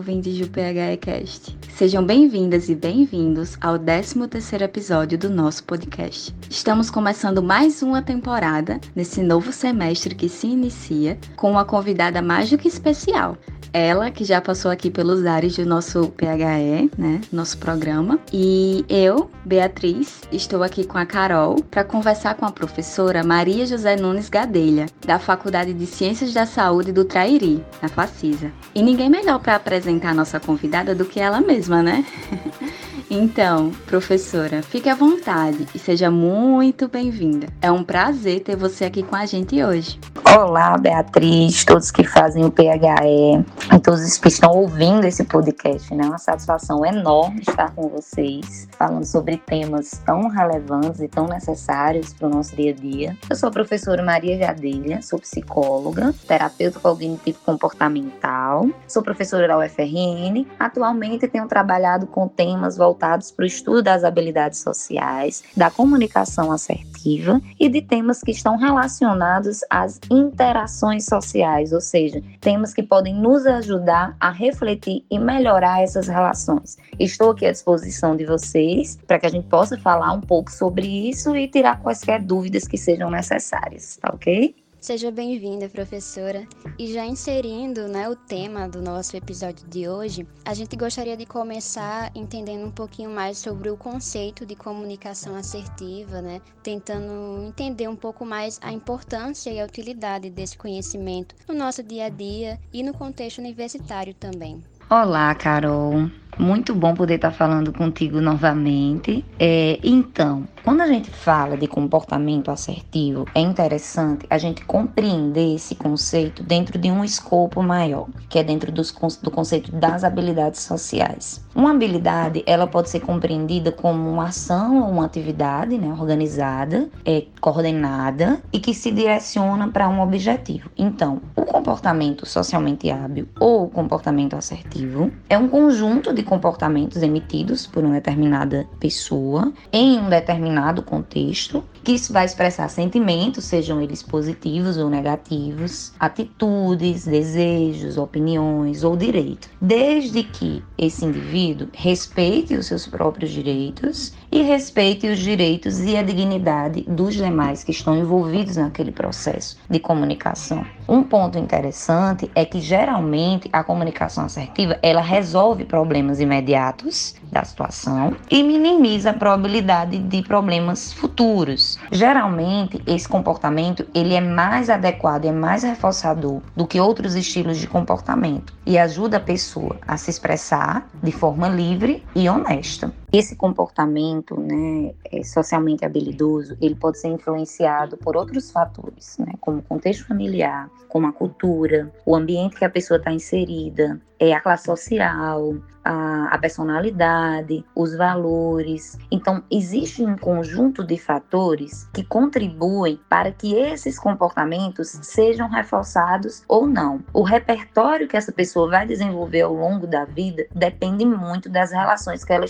ouvintes do PHEcast. Sejam bem-vindas e bem-vindos ao 13º episódio do nosso podcast. Estamos começando mais uma temporada nesse novo semestre que se inicia com uma convidada mais do que especial. Ela, que já passou aqui pelos ares do nosso PHE, né? Nosso programa. E eu, Beatriz, estou aqui com a Carol para conversar com a professora Maria José Nunes Gadelha, da Faculdade de Ciências da Saúde do Trairi, na Facisa. E ninguém melhor para apresentar a nossa convidada do que ela mesma, né? Então, professora, fique à vontade e seja muito bem-vinda. É um prazer ter você aqui com a gente hoje. Olá, Beatriz, todos que fazem o PHE e todos que estão ouvindo esse podcast, né? É uma satisfação enorme estar com vocês, falando sobre temas tão relevantes e tão necessários para o nosso dia a dia. Eu sou a professora Maria Gadelha, sou psicóloga, terapeuta cognitivo comportamental, sou professora da UFRN. Atualmente tenho trabalhado com temas voltados para o estudo das habilidades sociais, da comunicação assertiva e de temas que estão relacionados às interações sociais, ou seja, temas que podem nos ajudar a refletir e melhorar essas relações. Estou aqui à disposição de vocês para que a gente possa falar um pouco sobre isso e tirar quaisquer dúvidas que sejam necessárias, tá ok? Seja bem-vinda, professora. E já inserindo né, o tema do nosso episódio de hoje, a gente gostaria de começar entendendo um pouquinho mais sobre o conceito de comunicação assertiva, né, tentando entender um pouco mais a importância e a utilidade desse conhecimento no nosso dia a dia e no contexto universitário também. Olá, Carol. Muito bom poder estar falando contigo novamente. É, então, quando a gente fala de comportamento assertivo, é interessante a gente compreender esse conceito dentro de um escopo maior, que é dentro dos, do conceito das habilidades sociais. Uma habilidade, ela pode ser compreendida como uma ação ou uma atividade né, organizada, é, coordenada e que se direciona para um objetivo. Então, o comportamento socialmente hábil ou comportamento assertivo é um conjunto de comportamentos emitidos por uma determinada pessoa em um determinado contexto, que isso vai expressar sentimentos, sejam eles positivos ou negativos, atitudes, desejos, opiniões ou direitos, desde que esse indivíduo respeite os seus próprios direitos e respeite os direitos e a dignidade dos demais que estão envolvidos naquele processo de comunicação. Um ponto interessante é que geralmente a comunicação assertiva, ela resolve problemas imediatos da situação e minimiza a probabilidade de problemas futuros. Geralmente, esse comportamento, ele é mais adequado, é mais reforçador do que outros estilos de comportamento e ajuda a pessoa a se expressar de forma livre e honesta. Esse comportamento, né, é socialmente habilidoso, ele pode ser influenciado por outros fatores, né, como o contexto familiar, como a cultura, o ambiente que a pessoa está inserida, é a classe social, a, a, personalidade, os valores. Então, existe um conjunto de fatores que contribuem para que esses comportamentos sejam reforçados ou não. O repertório que essa pessoa vai desenvolver ao longo da vida depende muito das relações que ela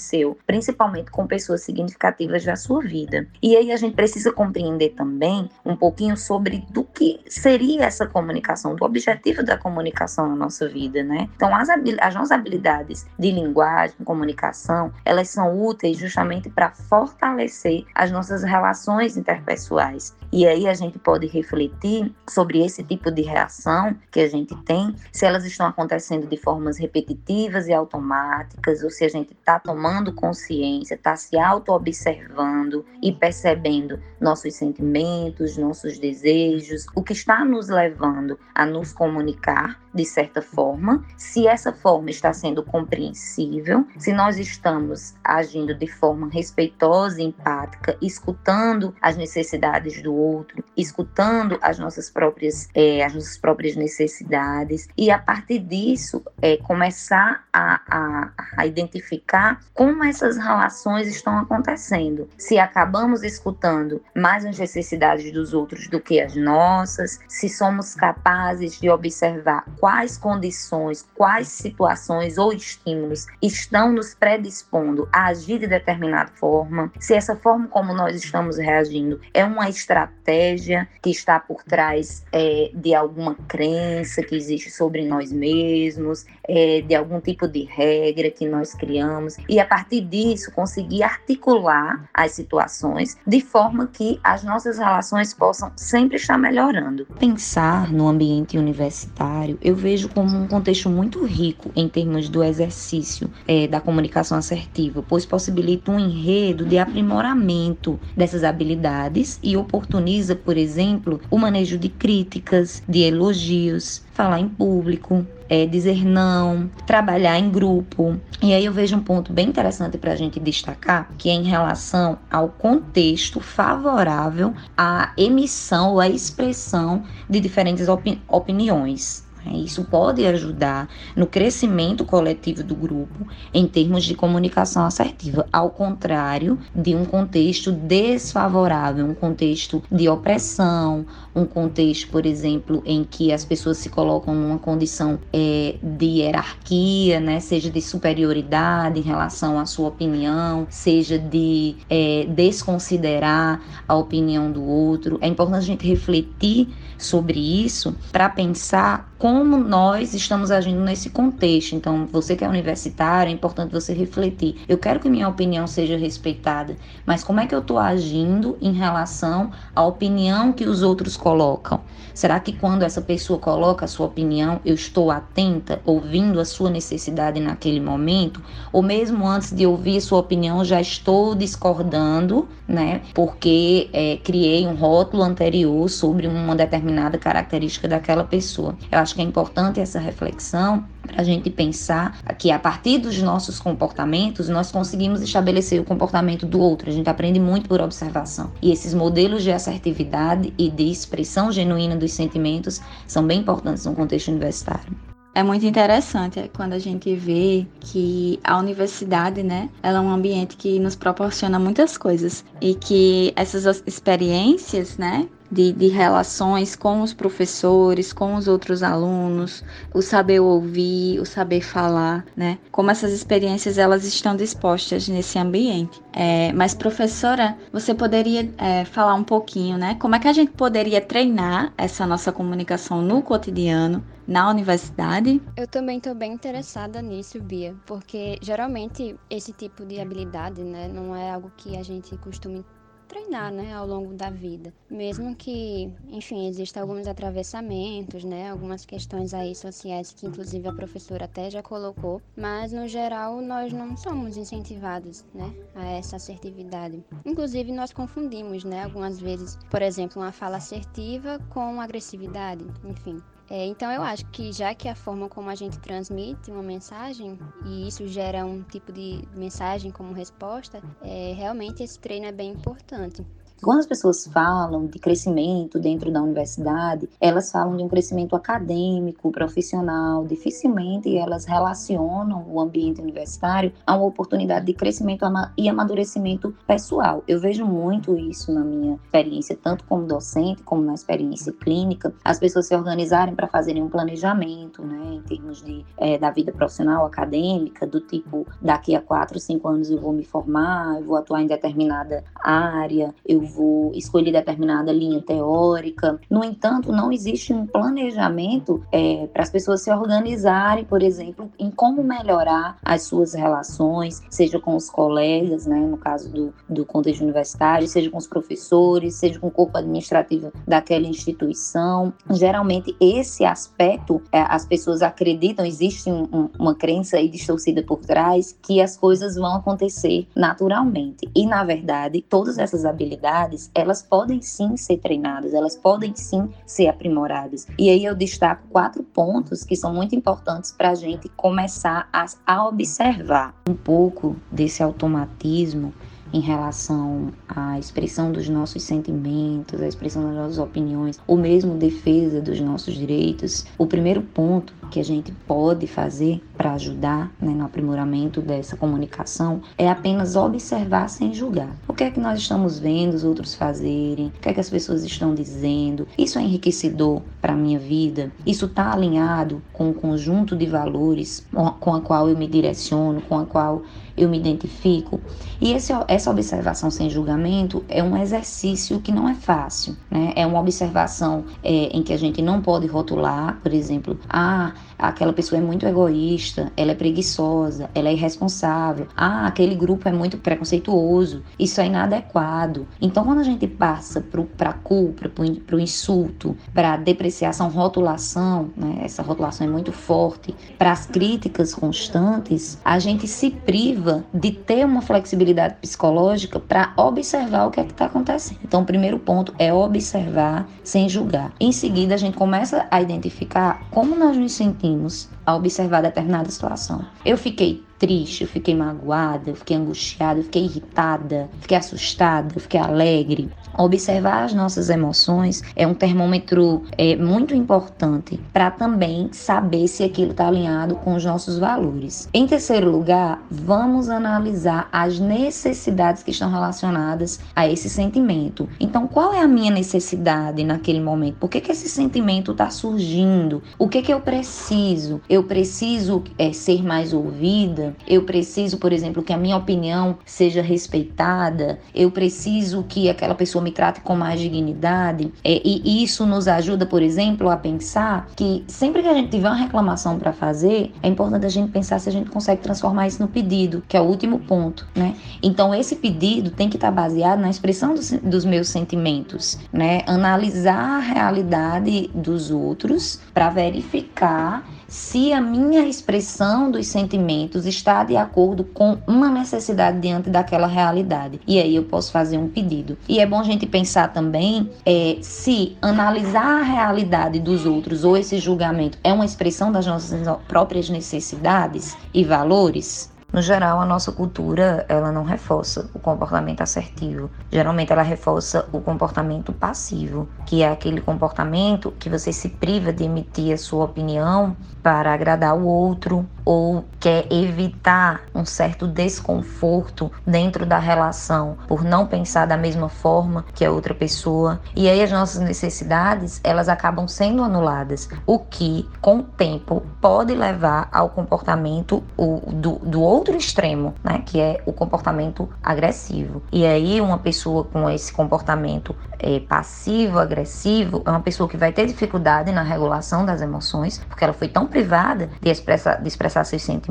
estabeleceu, principalmente com pessoas significativas da sua vida. E aí a gente precisa compreender também um pouquinho sobre do que seria essa comunicação, do objetivo da comunicação na nossa vida, né? Então, as, as nossas habilidades de linguagem, comunicação, elas são úteis justamente para fortalecer as nossas relações interpessoais. E aí a gente pode refletir sobre esse tipo de reação que a gente tem, se elas estão acontecendo de formas repetitivas e automáticas, ou se a gente está tomando consciência, está se auto-observando e percebendo nossos sentimentos, nossos desejos, o que está nos levando a nos comunicar de certa forma, se essa forma está sendo compreensível, se nós estamos agindo de forma respeitosa empática, escutando as necessidades do outro, escutando as nossas próprias, é, as nossas próprias necessidades, e a partir disso é, começar a, a, a identificar como essas relações estão acontecendo. Se acabamos escutando mais as necessidades dos outros do que as nossas, se somos capazes de observar quais condições, quais situações ou estímulos estão nos predispondo a agir de determinada forma, se essa forma como nós estamos reagindo é uma estratégia que está por trás é, de alguma crença que existe sobre nós mesmos, é, de algum tipo de regra que nós criamos, e a partir disso conseguir articular as situações de forma que as nossas relações possam sempre estar melhorando. Pensar no ambiente universitário eu vejo como um contexto muito rico em termos do exercício é, da comunicação assertiva, pois possibilita um enredo de aprimoramento dessas habilidades e oportuniza, por exemplo, o manejo de críticas, de elogios, falar em público, é, dizer não, trabalhar em grupo. E aí eu vejo um ponto bem interessante para a gente destacar, que é em relação ao contexto favorável à emissão ou à expressão de diferentes opini opiniões. É, isso pode ajudar no crescimento coletivo do grupo em termos de comunicação assertiva, ao contrário de um contexto desfavorável, um contexto de opressão, um contexto, por exemplo, em que as pessoas se colocam numa condição é, de hierarquia, né, seja de superioridade em relação à sua opinião, seja de é, desconsiderar a opinião do outro. É importante a gente refletir sobre isso para pensar como nós estamos agindo nesse contexto. Então, você que é universitário, é importante você refletir. Eu quero que minha opinião seja respeitada, mas como é que eu estou agindo em relação à opinião que os outros colocam? Será que quando essa pessoa coloca a sua opinião, eu estou atenta, ouvindo a sua necessidade naquele momento? Ou mesmo antes de ouvir a sua opinião, já estou discordando, né? Porque é, criei um rótulo anterior sobre uma determinada característica daquela pessoa. Eu acho que é importante essa reflexão para a gente pensar que a partir dos nossos comportamentos nós conseguimos estabelecer o comportamento do outro. A gente aprende muito por observação. E esses modelos de assertividade e de expressão genuína dos sentimentos são bem importantes no contexto universitário. É muito interessante quando a gente vê que a universidade, né, ela é um ambiente que nos proporciona muitas coisas e que essas experiências, né, de, de relações com os professores, com os outros alunos, o saber ouvir, o saber falar, né? Como essas experiências elas estão dispostas nesse ambiente. É, mas professora, você poderia é, falar um pouquinho, né? Como é que a gente poderia treinar essa nossa comunicação no cotidiano? na universidade? Eu também estou bem interessada nisso, Bia, porque geralmente esse tipo de habilidade, né, não é algo que a gente costuma treinar, né, ao longo da vida. Mesmo que, enfim, existam alguns atravessamentos, né, algumas questões aí sociais que inclusive a professora até já colocou, mas no geral nós não somos incentivados, né, a essa assertividade. Inclusive nós confundimos, né, algumas vezes, por exemplo, uma fala assertiva com agressividade, enfim. É, então eu acho que já que a forma como a gente transmite uma mensagem e isso gera um tipo de mensagem como resposta, é, realmente esse treino é bem importante. Quando as pessoas falam de crescimento dentro da universidade, elas falam de um crescimento acadêmico, profissional. Dificilmente elas relacionam o ambiente universitário a uma oportunidade de crescimento e amadurecimento pessoal. Eu vejo muito isso na minha experiência, tanto como docente como na experiência clínica, as pessoas se organizarem para fazerem um planejamento, né, em termos de é, da vida profissional, acadêmica, do tipo daqui a quatro, cinco anos eu vou me formar, eu vou atuar em determinada área, eu escolher determinada linha teórica. No entanto, não existe um planejamento é, para as pessoas se organizarem, por exemplo, em como melhorar as suas relações, seja com os colegas, né, no caso do, do contexto universitário, seja com os professores, seja com o corpo administrativo daquela instituição. Geralmente, esse aspecto, é, as pessoas acreditam, existe um, uma crença aí distorcida por trás, que as coisas vão acontecer naturalmente. E, na verdade, todas essas habilidades habilidades, elas podem sim ser treinadas, elas podem sim ser aprimoradas. E aí eu destaco quatro pontos que são muito importantes para a gente começar a, a observar um pouco desse automatismo em relação à expressão dos nossos sentimentos, à expressão das nossas opiniões, ou mesmo defesa dos nossos direitos, o primeiro ponto que a gente pode fazer para ajudar né, no aprimoramento dessa comunicação é apenas observar sem julgar. Que é que nós estamos vendo os outros fazerem, o que é que as pessoas estão dizendo. Isso é enriquecedor para a minha vida? Isso está alinhado com o conjunto de valores com a qual eu me direciono, com a qual eu me identifico. E esse, essa observação sem julgamento é um exercício que não é fácil, né? É uma observação é, em que a gente não pode rotular, por exemplo, ah, aquela pessoa é muito egoísta, ela é preguiçosa, ela é irresponsável, ah, aquele grupo é muito preconceituoso, isso é inadequado. Então, quando a gente passa para a culpa, para o insulto, para a depreciação, rotulação, né? essa rotulação é muito forte, para as críticas constantes, a gente se priva de ter uma flexibilidade psicológica para observar o que é que está acontecendo. Então, o primeiro ponto é observar sem julgar. Em seguida, a gente começa a identificar como nós nos sentimos a observar determinada situação. Eu fiquei triste, eu fiquei magoada, eu fiquei angustiada, eu fiquei irritada, fiquei assustada, fiquei alegre. Observar as nossas emoções é um termômetro é, muito importante para também saber se aquilo está alinhado com os nossos valores. Em terceiro lugar, vamos analisar as necessidades que estão relacionadas a esse sentimento. Então, qual é a minha necessidade naquele momento? Por que, que esse sentimento está surgindo? O que, que eu preciso? Eu preciso é, ser mais ouvida? eu preciso, por exemplo, que a minha opinião seja respeitada, eu preciso que aquela pessoa me trate com mais dignidade. É, e isso nos ajuda, por exemplo, a pensar que sempre que a gente tiver uma reclamação para fazer, é importante a gente pensar se a gente consegue transformar isso no pedido, que é o último ponto, né? Então, esse pedido tem que estar tá baseado na expressão dos, dos meus sentimentos, né? Analisar a realidade dos outros para verificar se a minha expressão dos sentimentos está de acordo com uma necessidade diante daquela realidade. E aí eu posso fazer um pedido. E é bom a gente pensar também é, se analisar a realidade dos outros ou esse julgamento é uma expressão das nossas próprias necessidades e valores. No geral, a nossa cultura, ela não reforça o comportamento assertivo. Geralmente ela reforça o comportamento passivo, que é aquele comportamento que você se priva de emitir a sua opinião para agradar o outro ou quer evitar um certo desconforto dentro da relação por não pensar da mesma forma que a outra pessoa. E aí as nossas necessidades, elas acabam sendo anuladas, o que com o tempo pode levar ao comportamento do, do outro extremo, né, que é o comportamento agressivo. E aí uma pessoa com esse comportamento é, passivo, agressivo, é uma pessoa que vai ter dificuldade na regulação das emoções, porque ela foi tão privada de expressar, de expressar seus sentimentos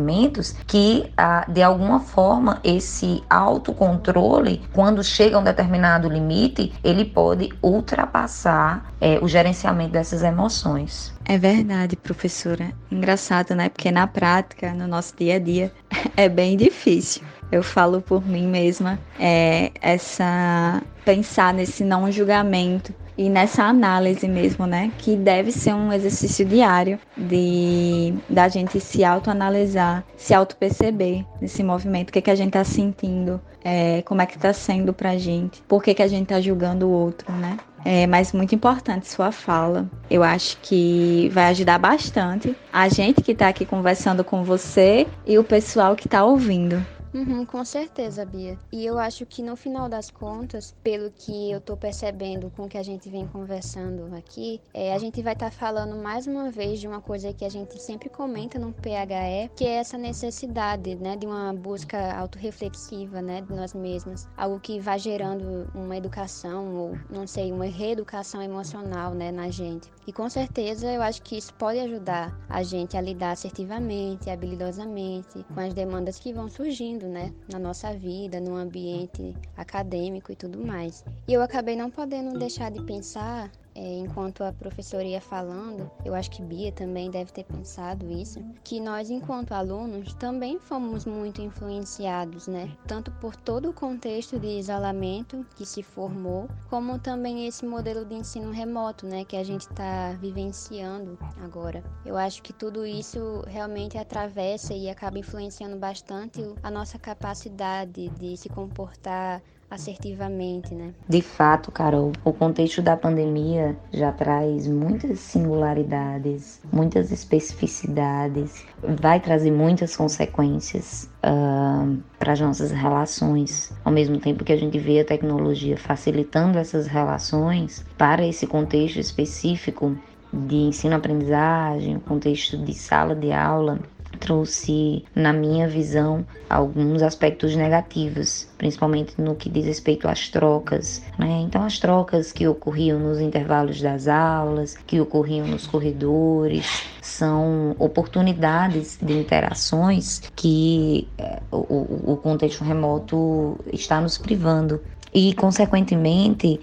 que, ah, de alguma forma, esse autocontrole, quando chega a um determinado limite, ele pode ultrapassar é, o gerenciamento dessas emoções. É verdade, professora. Engraçado, né? Porque na prática, no nosso dia a dia, é bem difícil. Eu falo por mim mesma, é, essa pensar nesse não julgamento e nessa análise mesmo, né? Que deve ser um exercício diário de da gente se autoanalisar, se auto-perceber nesse movimento, o que, que a gente tá sentindo, é, como é que tá sendo pra gente, por que, que a gente tá julgando o outro, né? É, mas muito importante sua fala. Eu acho que vai ajudar bastante a gente que está aqui conversando com você e o pessoal que está ouvindo. Uhum, com certeza, Bia. E eu acho que no final das contas, pelo que eu tô percebendo com o que a gente vem conversando aqui, é, a gente vai estar tá falando mais uma vez de uma coisa que a gente sempre comenta no PHE, que é essa necessidade, né, de uma busca autorreflexiva, né, de nós mesmas. Algo que vai gerando uma educação, ou não sei, uma reeducação emocional, né, na gente. E com certeza eu acho que isso pode ajudar a gente a lidar assertivamente, habilidosamente com as demandas que vão surgindo né, na nossa vida, no ambiente acadêmico e tudo mais. E eu acabei não podendo deixar de pensar enquanto a professora ia falando, eu acho que Bia também deve ter pensado isso, que nós, enquanto alunos, também fomos muito influenciados, né? Tanto por todo o contexto de isolamento que se formou, como também esse modelo de ensino remoto, né? Que a gente está vivenciando agora. Eu acho que tudo isso realmente atravessa e acaba influenciando bastante a nossa capacidade de se comportar assertivamente, né? De fato, Carol, o contexto da pandemia já traz muitas singularidades, muitas especificidades, vai trazer muitas consequências uh, para as nossas relações. Ao mesmo tempo que a gente vê a tecnologia facilitando essas relações para esse contexto específico de ensino-aprendizagem, contexto de sala de aula, trouxe, na minha visão, alguns aspectos negativos, principalmente no que diz respeito às trocas. Né? Então, as trocas que ocorriam nos intervalos das aulas, que ocorriam nos corredores, são oportunidades de interações que eh, o, o contexto remoto está nos privando. E, consequentemente,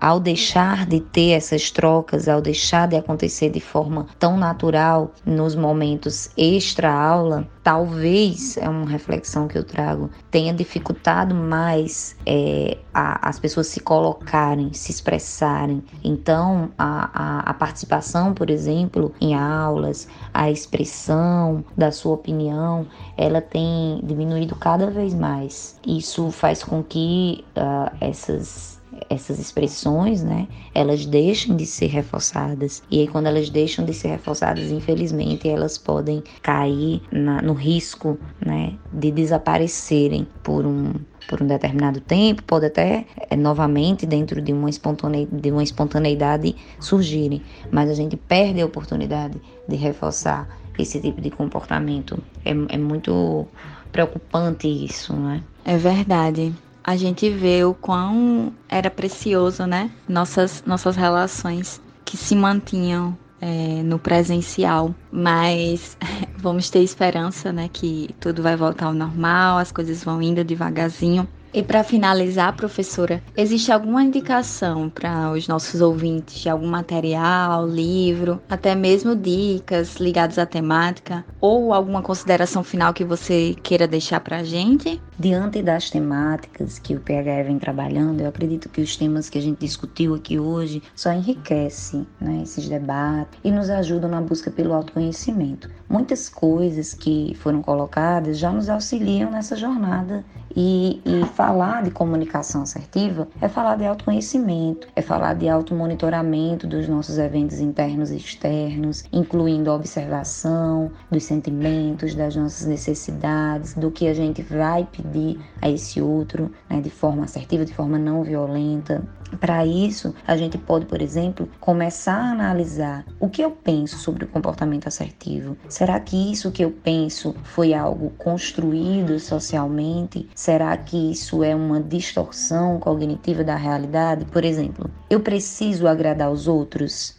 ao deixar de ter essas trocas, ao deixar de acontecer de forma tão natural nos momentos extra-aula, talvez, é uma reflexão que eu trago, tenha dificultado mais é, a, as pessoas se colocarem, se expressarem. Então, a, a, a participação, por exemplo, em aulas, a expressão da sua opinião, ela tem diminuído cada vez mais. Isso faz com que uh, essas essas expressões, né, elas deixam de ser reforçadas. E aí, quando elas deixam de ser reforçadas, infelizmente, elas podem cair na, no risco, né, de desaparecerem por um por um determinado tempo, pode até é, novamente dentro de uma, espontaneidade, de uma espontaneidade surgirem, mas a gente perde a oportunidade de reforçar esse tipo de comportamento. É, é muito preocupante isso, né? É verdade a gente vê o quão era precioso, né? Nossas, nossas relações que se mantinham é, no presencial, mas vamos ter esperança, né? Que tudo vai voltar ao normal, as coisas vão indo devagarzinho. E para finalizar, professora, existe alguma indicação para os nossos ouvintes de algum material, livro, até mesmo dicas ligadas à temática ou alguma consideração final que você queira deixar para a gente? Diante das temáticas que o PHE vem trabalhando, eu acredito que os temas que a gente discutiu aqui hoje só enriquecem né, esses debates e nos ajudam na busca pelo autoconhecimento. Muitas coisas que foram colocadas já nos auxiliam nessa jornada e, e, falar de comunicação assertiva é falar de autoconhecimento, é falar de automonitoramento dos nossos eventos internos e externos, incluindo a observação dos sentimentos, das nossas necessidades, do que a gente vai pedir a esse outro, né, de forma assertiva, de forma não violenta. Para isso, a gente pode, por exemplo, começar a analisar o que eu penso sobre o comportamento assertivo. Será que isso que eu penso foi algo construído socialmente? Será que isso é uma distorção cognitiva da realidade? Por exemplo, eu preciso agradar os outros?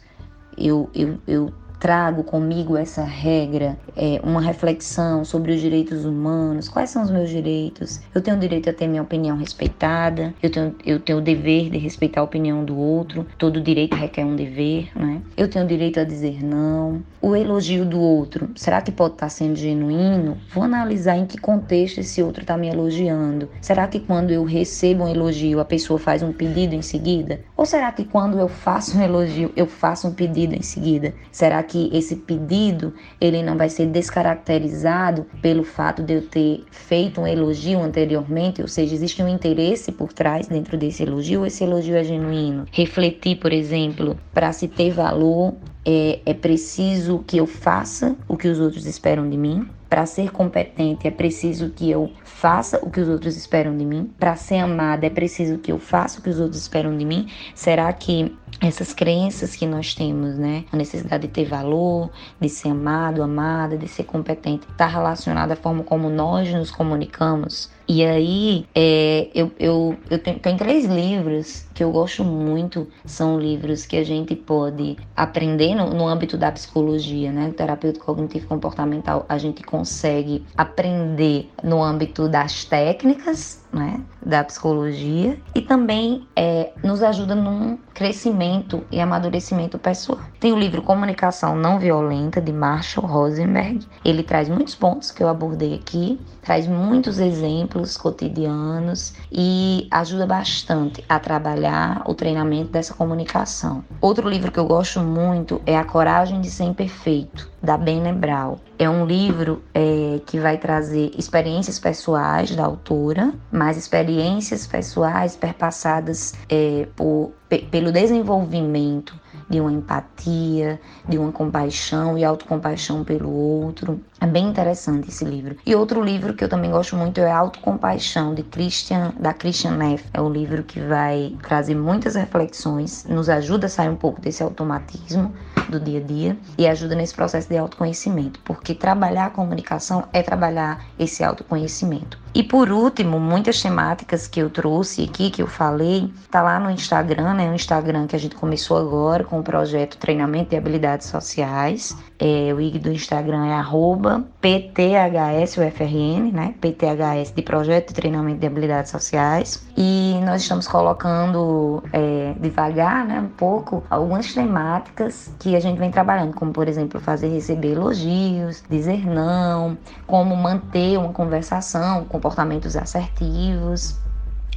Eu, eu, eu trago comigo essa regra, é, uma reflexão sobre os direitos humanos, quais são os meus direitos. Eu tenho o direito a ter minha opinião respeitada, eu tenho, eu tenho o dever de respeitar a opinião do outro, todo direito requer um dever, né? Eu tenho o direito a dizer não. O elogio do outro, será que pode estar sendo genuíno? Vou analisar em que contexto esse outro está me elogiando. Será que quando eu recebo um elogio, a pessoa faz um pedido em seguida? Ou será que quando eu faço um elogio, eu faço um pedido em seguida? Será que esse pedido ele não vai ser descaracterizado pelo fato de eu ter feito um elogio anteriormente, ou seja, existe um interesse por trás dentro desse elogio, ou esse elogio é genuíno. Refletir, por exemplo, para se ter valor, é, é preciso que eu faça o que os outros esperam de mim. Para ser competente é preciso que eu faça o que os outros esperam de mim. Para ser amada é preciso que eu faça o que os outros esperam de mim. Será que essas crenças que nós temos, né, a necessidade de ter valor, de ser amado, amada, de ser competente, está relacionada à forma como nós nos comunicamos? E aí, é, eu, eu, eu tenho, três livros que eu gosto muito, são livros que a gente pode aprender no, no âmbito da psicologia, né? Terapeuta cognitivo comportamental, a gente consegue aprender no âmbito das técnicas, né? Da psicologia e também é, nos ajuda num crescimento e amadurecimento pessoal. Tem o livro Comunicação Não Violenta, de Marshall Rosenberg. Ele traz muitos pontos que eu abordei aqui, traz muitos exemplos cotidianos e ajuda bastante a trabalhar o treinamento dessa comunicação. Outro livro que eu gosto muito é A Coragem de Ser Imperfeito, da Ben Lebral. É um livro é, que vai trazer experiências pessoais da autora, mas experiências pessoais perpassadas é, por, pelo desenvolvimento de uma empatia, de uma compaixão e autocompaixão pelo outro. É bem interessante esse livro. E outro livro que eu também gosto muito é Autocompaixão, de Christian, da Christian Neff. É um livro que vai trazer muitas reflexões, nos ajuda a sair um pouco desse automatismo do dia a dia e ajuda nesse processo de autoconhecimento, porque trabalhar a comunicação é trabalhar esse autoconhecimento. E por último, muitas temáticas que eu trouxe aqui, que eu falei, tá lá no Instagram, né? O Instagram que a gente começou agora com o projeto Treinamento de Habilidades Sociais. É, o IG do Instagram é arroba PTHSUFRN, né? PTHS de Projeto de Treinamento de Habilidades Sociais. E nós estamos colocando é, devagar, né, um pouco, algumas temáticas que a gente vem trabalhando, como por exemplo, fazer receber elogios, dizer não, como manter uma conversação, comportamentos assertivos.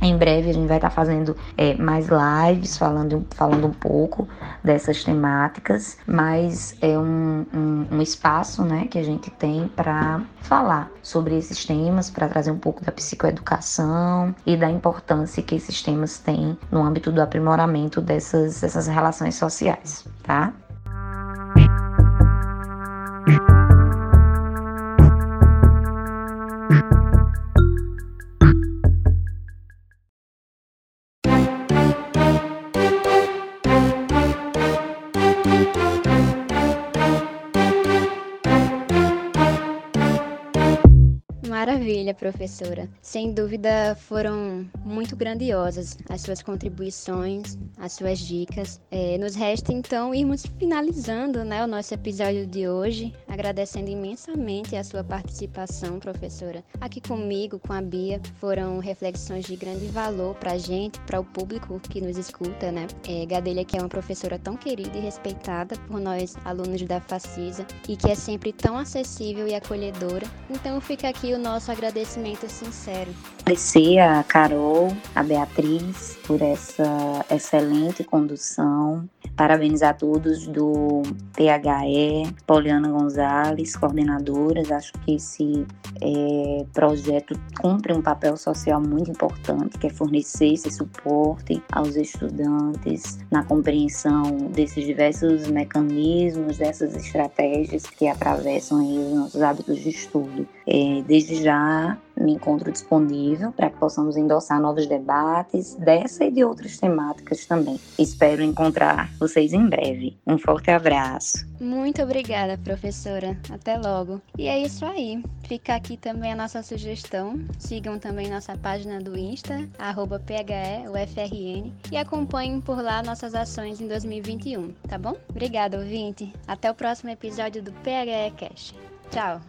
Em breve a gente vai estar fazendo é, mais lives falando, falando um pouco dessas temáticas, mas é um, um, um espaço né, que a gente tem para falar sobre esses temas, para trazer um pouco da psicoeducação e da importância que esses temas têm no âmbito do aprimoramento dessas, dessas relações sociais, tá? Professora. Sem dúvida foram muito grandiosas as suas contribuições, as suas dicas. É, nos resta então irmos finalizando né, o nosso episódio de hoje, agradecendo imensamente a sua participação, professora. Aqui comigo, com a Bia, foram reflexões de grande valor para a gente, para o público que nos escuta, né? É, Gadelha, que é uma professora tão querida e respeitada por nós, alunos da Facisa, e que é sempre tão acessível e acolhedora. Então fica aqui o nosso agradecimento sincero. Agradecer a Carol, a Beatriz, por essa excelente condução. Parabenizar todos do PHE, Poliana Gonzalez, coordenadoras. Acho que esse é, projeto cumpre um papel social muito importante, que é fornecer esse suporte aos estudantes na compreensão desses diversos mecanismos, dessas estratégias que atravessam os nossos hábitos de estudo. É, desde já me encontro disponível para que possamos endossar novos debates dessa e de outras temáticas também. Espero encontrar vocês em breve. Um forte abraço. Muito obrigada, professora. Até logo. E é isso aí. Fica aqui também a nossa sugestão. Sigam também nossa página do Insta, PHEUFRN, e acompanhem por lá nossas ações em 2021, tá bom? Obrigada, ouvinte. Até o próximo episódio do PHE Cash. Tchau.